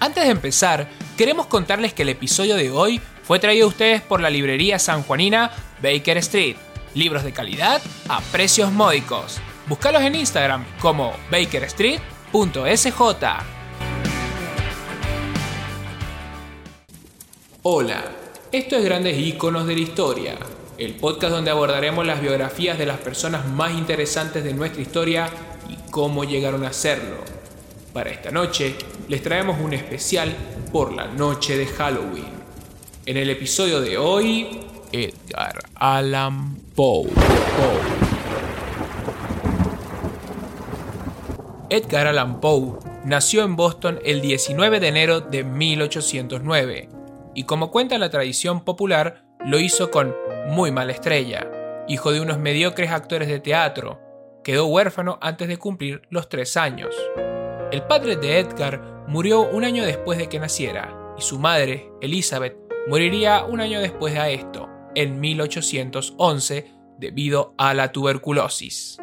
Antes de empezar, queremos contarles que el episodio de hoy fue traído a ustedes por la librería sanjuanina Baker Street. Libros de calidad a precios módicos. Búscalos en Instagram como bakerstreet.sj. Hola, esto es Grandes Iconos de la Historia, el podcast donde abordaremos las biografías de las personas más interesantes de nuestra historia y cómo llegaron a serlo. Para esta noche les traemos un especial por la noche de Halloween. En el episodio de hoy, Edgar Allan Poe. Edgar Allan Poe nació en Boston el 19 de enero de 1809 y como cuenta la tradición popular, lo hizo con muy mala estrella. Hijo de unos mediocres actores de teatro, quedó huérfano antes de cumplir los tres años. El padre de Edgar murió un año después de que naciera, y su madre, Elizabeth, moriría un año después de esto, en 1811, debido a la tuberculosis.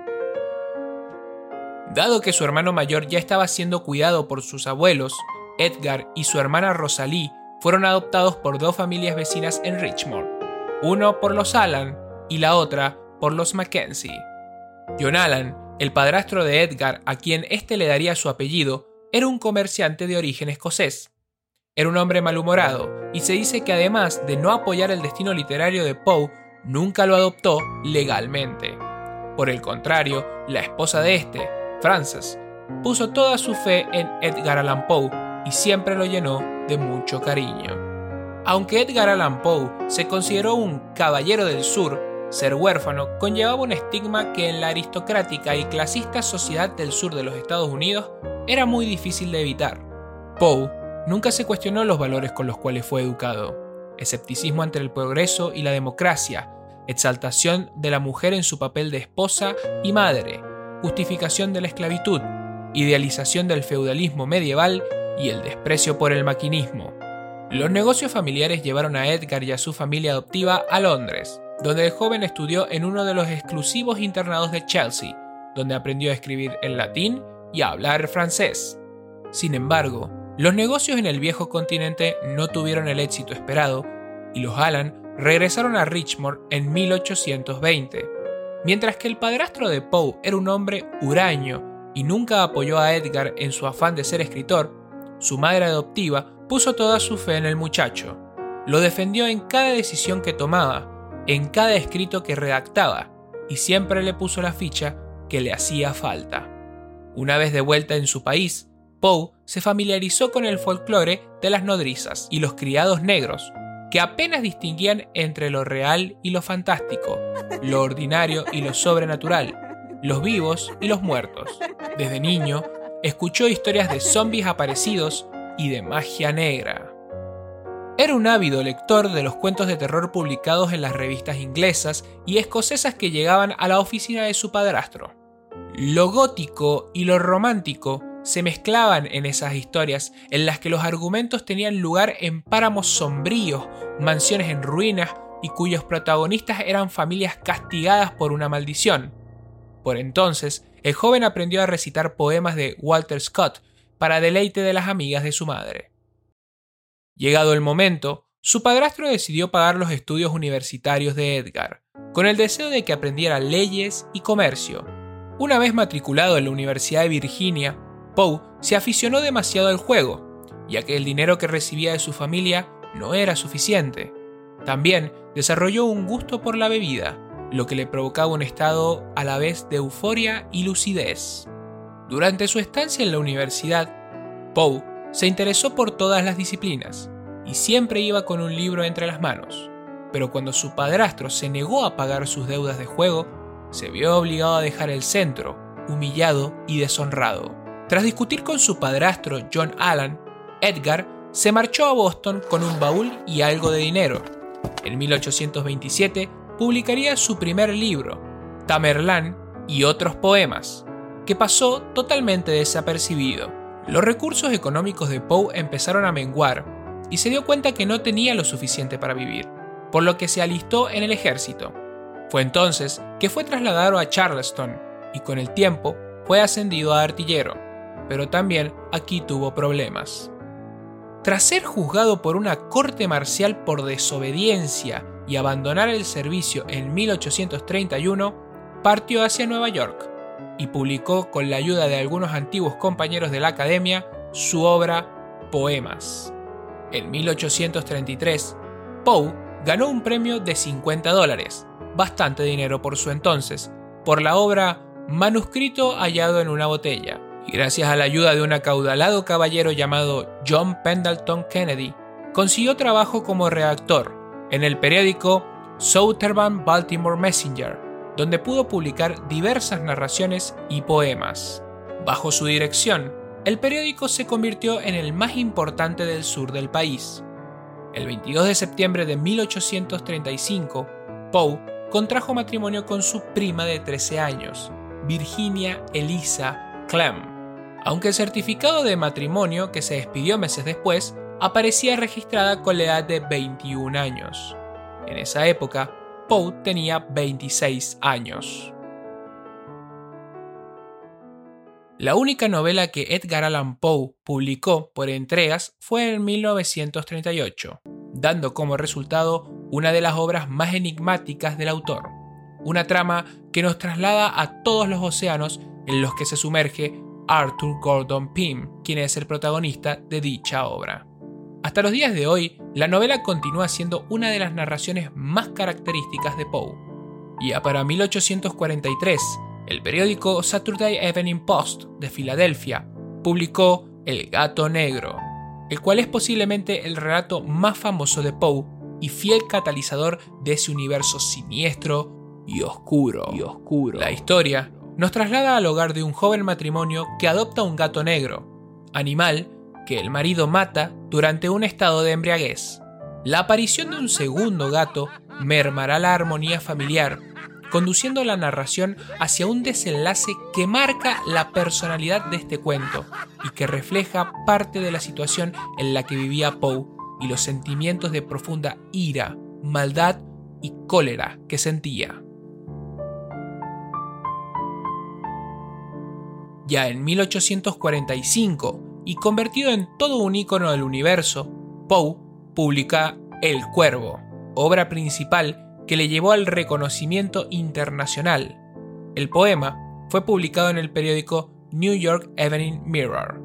Dado que su hermano mayor ya estaba siendo cuidado por sus abuelos, Edgar y su hermana Rosalie fueron adoptados por dos familias vecinas en Richmond, uno por los Allan y la otra por los Mackenzie. John Allan, el padrastro de Edgar, a quien éste le daría su apellido, era un comerciante de origen escocés. Era un hombre malhumorado, y se dice que además de no apoyar el destino literario de Poe, nunca lo adoptó legalmente. Por el contrario, la esposa de este, Frances, puso toda su fe en Edgar Allan Poe y siempre lo llenó de mucho cariño. Aunque Edgar Allan Poe se consideró un caballero del sur, ser huérfano conllevaba un estigma que en la aristocrática y clasista sociedad del sur de los Estados Unidos era muy difícil de evitar. Poe nunca se cuestionó los valores con los cuales fue educado, escepticismo ante el progreso y la democracia, exaltación de la mujer en su papel de esposa y madre, justificación de la esclavitud, idealización del feudalismo medieval y el desprecio por el maquinismo. Los negocios familiares llevaron a Edgar y a su familia adoptiva a Londres, donde el joven estudió en uno de los exclusivos internados de Chelsea, donde aprendió a escribir en latín y a hablar francés. Sin embargo, los negocios en el viejo continente no tuvieron el éxito esperado y los Allan regresaron a Richmond en 1820. Mientras que el padrastro de Poe era un hombre huraño y nunca apoyó a Edgar en su afán de ser escritor, su madre adoptiva puso toda su fe en el muchacho. Lo defendió en cada decisión que tomaba, en cada escrito que redactaba, y siempre le puso la ficha que le hacía falta. Una vez de vuelta en su país, Poe se familiarizó con el folclore de las nodrizas y los criados negros, que apenas distinguían entre lo real y lo fantástico, lo ordinario y lo sobrenatural, los vivos y los muertos. Desde niño, escuchó historias de zombies aparecidos y de magia negra. Era un ávido lector de los cuentos de terror publicados en las revistas inglesas y escocesas que llegaban a la oficina de su padrastro. Lo gótico y lo romántico se mezclaban en esas historias en las que los argumentos tenían lugar en páramos sombríos, mansiones en ruinas y cuyos protagonistas eran familias castigadas por una maldición. Por entonces, el joven aprendió a recitar poemas de Walter Scott para deleite de las amigas de su madre. Llegado el momento, su padrastro decidió pagar los estudios universitarios de Edgar, con el deseo de que aprendiera leyes y comercio. Una vez matriculado en la Universidad de Virginia, Poe se aficionó demasiado al juego, ya que el dinero que recibía de su familia no era suficiente. También desarrolló un gusto por la bebida, lo que le provocaba un estado a la vez de euforia y lucidez. Durante su estancia en la universidad, Poe se interesó por todas las disciplinas y siempre iba con un libro entre las manos, pero cuando su padrastro se negó a pagar sus deudas de juego, se vio obligado a dejar el centro, humillado y deshonrado. Tras discutir con su padrastro John Allan, Edgar se marchó a Boston con un baúl y algo de dinero. En 1827 publicaría su primer libro, Tamerlán y otros poemas, que pasó totalmente desapercibido. Los recursos económicos de Poe empezaron a menguar y se dio cuenta que no tenía lo suficiente para vivir, por lo que se alistó en el ejército. Fue entonces que fue trasladado a Charleston y con el tiempo fue ascendido a artillero pero también aquí tuvo problemas. Tras ser juzgado por una corte marcial por desobediencia y abandonar el servicio en 1831, partió hacia Nueva York y publicó con la ayuda de algunos antiguos compañeros de la academia su obra Poemas. En 1833, Poe ganó un premio de 50 dólares, bastante dinero por su entonces, por la obra Manuscrito hallado en una botella, y gracias a la ayuda de un acaudalado caballero llamado John Pendleton Kennedy, consiguió trabajo como redactor en el periódico Southern Baltimore Messenger, donde pudo publicar diversas narraciones y poemas. Bajo su dirección, el periódico se convirtió en el más importante del sur del país. El 22 de septiembre de 1835, Poe contrajo matrimonio con su prima de 13 años, Virginia Elisa Clem aunque el certificado de matrimonio que se despidió meses después aparecía registrada con la edad de 21 años. En esa época, Poe tenía 26 años. La única novela que Edgar Allan Poe publicó por entregas fue en 1938, dando como resultado una de las obras más enigmáticas del autor, una trama que nos traslada a todos los océanos en los que se sumerge Arthur Gordon Pym, quien es el protagonista de dicha obra. Hasta los días de hoy, la novela continúa siendo una de las narraciones más características de Poe. Ya para 1843, el periódico Saturday Evening Post de Filadelfia publicó El gato negro, el cual es posiblemente el relato más famoso de Poe y fiel catalizador de ese universo siniestro y oscuro. Y oscuro. La historia nos traslada al hogar de un joven matrimonio que adopta un gato negro, animal que el marido mata durante un estado de embriaguez. La aparición de un segundo gato mermará la armonía familiar, conduciendo la narración hacia un desenlace que marca la personalidad de este cuento y que refleja parte de la situación en la que vivía Poe y los sentimientos de profunda ira, maldad y cólera que sentía. ya en 1845 y convertido en todo un icono del universo, Poe publica El Cuervo, obra principal que le llevó al reconocimiento internacional. El poema fue publicado en el periódico New York Evening Mirror.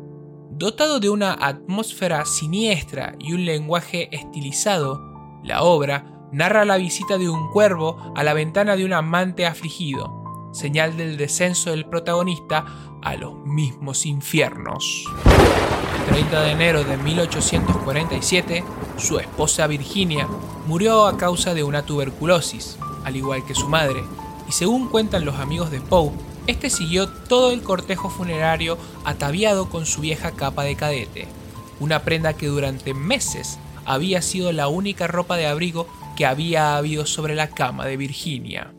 Dotado de una atmósfera siniestra y un lenguaje estilizado, la obra narra la visita de un cuervo a la ventana de un amante afligido, señal del descenso del protagonista a los mismos infiernos. El 30 de enero de 1847, su esposa Virginia murió a causa de una tuberculosis, al igual que su madre, y según cuentan los amigos de Poe, este siguió todo el cortejo funerario ataviado con su vieja capa de cadete, una prenda que durante meses había sido la única ropa de abrigo que había habido sobre la cama de Virginia.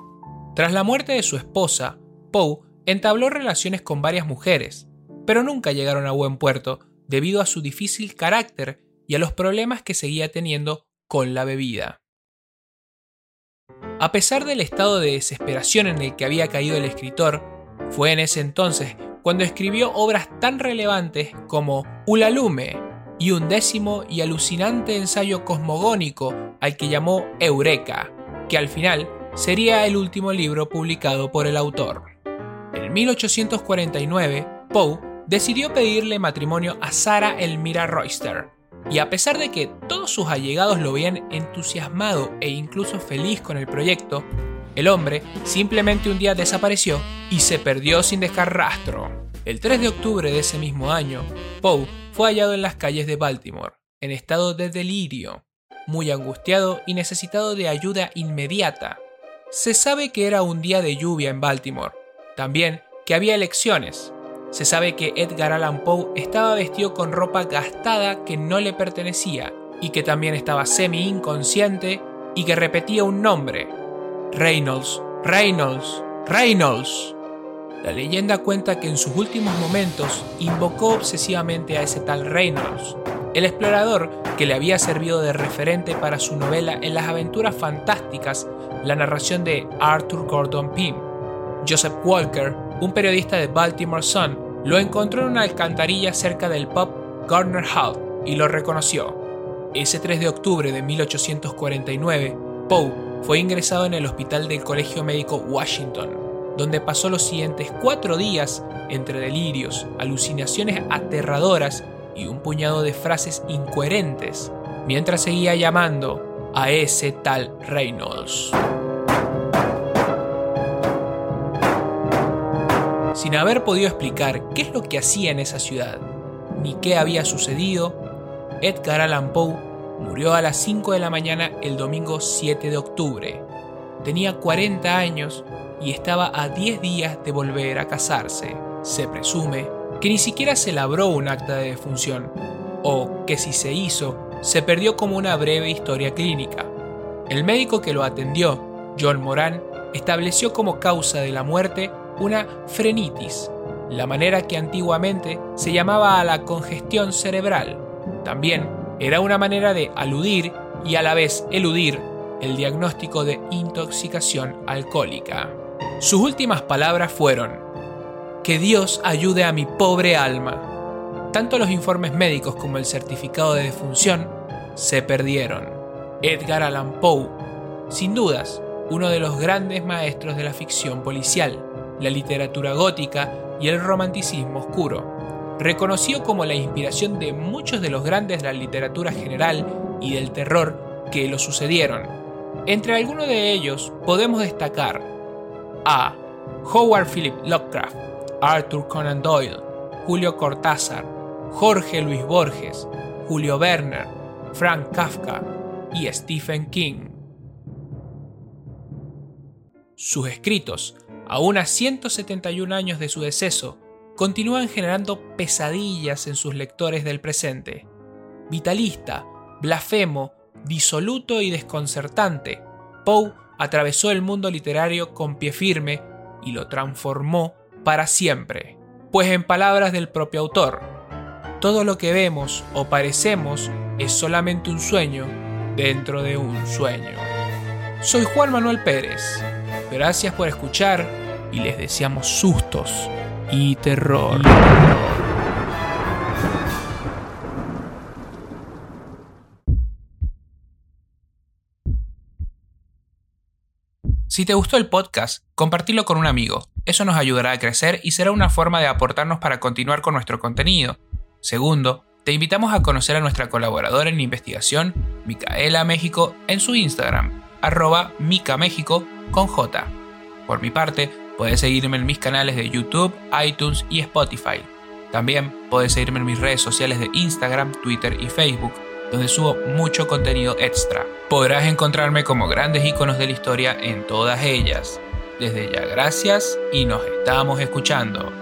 Tras la muerte de su esposa, Poe entabló relaciones con varias mujeres, pero nunca llegaron a buen puerto debido a su difícil carácter y a los problemas que seguía teniendo con la bebida. A pesar del estado de desesperación en el que había caído el escritor, fue en ese entonces cuando escribió obras tan relevantes como Ulalume y un décimo y alucinante ensayo cosmogónico al que llamó Eureka, que al final sería el último libro publicado por el autor. En 1849, Poe decidió pedirle matrimonio a Sarah Elmira Royster, y a pesar de que todos sus allegados lo veían entusiasmado e incluso feliz con el proyecto, el hombre simplemente un día desapareció y se perdió sin dejar rastro. El 3 de octubre de ese mismo año, Poe fue hallado en las calles de Baltimore, en estado de delirio, muy angustiado y necesitado de ayuda inmediata. Se sabe que era un día de lluvia en Baltimore, también que había elecciones. Se sabe que Edgar Allan Poe estaba vestido con ropa gastada que no le pertenecía y que también estaba semi inconsciente y que repetía un nombre. Reynolds, Reynolds, Reynolds. La leyenda cuenta que en sus últimos momentos invocó obsesivamente a ese tal Reynolds, el explorador que le había servido de referente para su novela en las aventuras fantásticas, la narración de Arthur Gordon Pym. Joseph Walker, un periodista de Baltimore Sun, lo encontró en una alcantarilla cerca del pub Gardner Hall y lo reconoció. Ese 3 de octubre de 1849, Poe fue ingresado en el hospital del Colegio Médico Washington, donde pasó los siguientes cuatro días entre delirios, alucinaciones aterradoras y un puñado de frases incoherentes, mientras seguía llamando a ese tal Reynolds. Sin haber podido explicar qué es lo que hacía en esa ciudad, ni qué había sucedido, Edgar Allan Poe murió a las 5 de la mañana el domingo 7 de octubre. Tenía 40 años y estaba a 10 días de volver a casarse. Se presume que ni siquiera se labró un acta de defunción, o que si se hizo, se perdió como una breve historia clínica. El médico que lo atendió, John Moran, estableció como causa de la muerte una frenitis, la manera que antiguamente se llamaba a la congestión cerebral. También era una manera de aludir y a la vez eludir el diagnóstico de intoxicación alcohólica. Sus últimas palabras fueron, que Dios ayude a mi pobre alma. Tanto los informes médicos como el certificado de defunción se perdieron. Edgar Allan Poe, sin dudas, uno de los grandes maestros de la ficción policial, la literatura gótica y el romanticismo oscuro. Reconocido como la inspiración de muchos de los grandes de la literatura general y del terror que lo sucedieron. Entre algunos de ellos podemos destacar a Howard Philip Lovecraft, Arthur Conan Doyle, Julio Cortázar, Jorge Luis Borges, Julio Werner, Frank Kafka y Stephen King. Sus escritos aún a 171 años de su deceso, continúan generando pesadillas en sus lectores del presente. Vitalista, blasfemo, disoluto y desconcertante, Poe atravesó el mundo literario con pie firme y lo transformó para siempre. Pues en palabras del propio autor, todo lo que vemos o parecemos es solamente un sueño dentro de un sueño. Soy Juan Manuel Pérez. Gracias por escuchar y les deseamos sustos y terror. Si te gustó el podcast, compartilo con un amigo. Eso nos ayudará a crecer y será una forma de aportarnos para continuar con nuestro contenido. Segundo, te invitamos a conocer a nuestra colaboradora en investigación, Micaela México, en su Instagram, arroba Mica México con J. Por mi parte, Puedes seguirme en mis canales de YouTube, iTunes y Spotify. También puedes seguirme en mis redes sociales de Instagram, Twitter y Facebook, donde subo mucho contenido extra. Podrás encontrarme como grandes iconos de la historia en todas ellas. Desde ya gracias y nos estamos escuchando.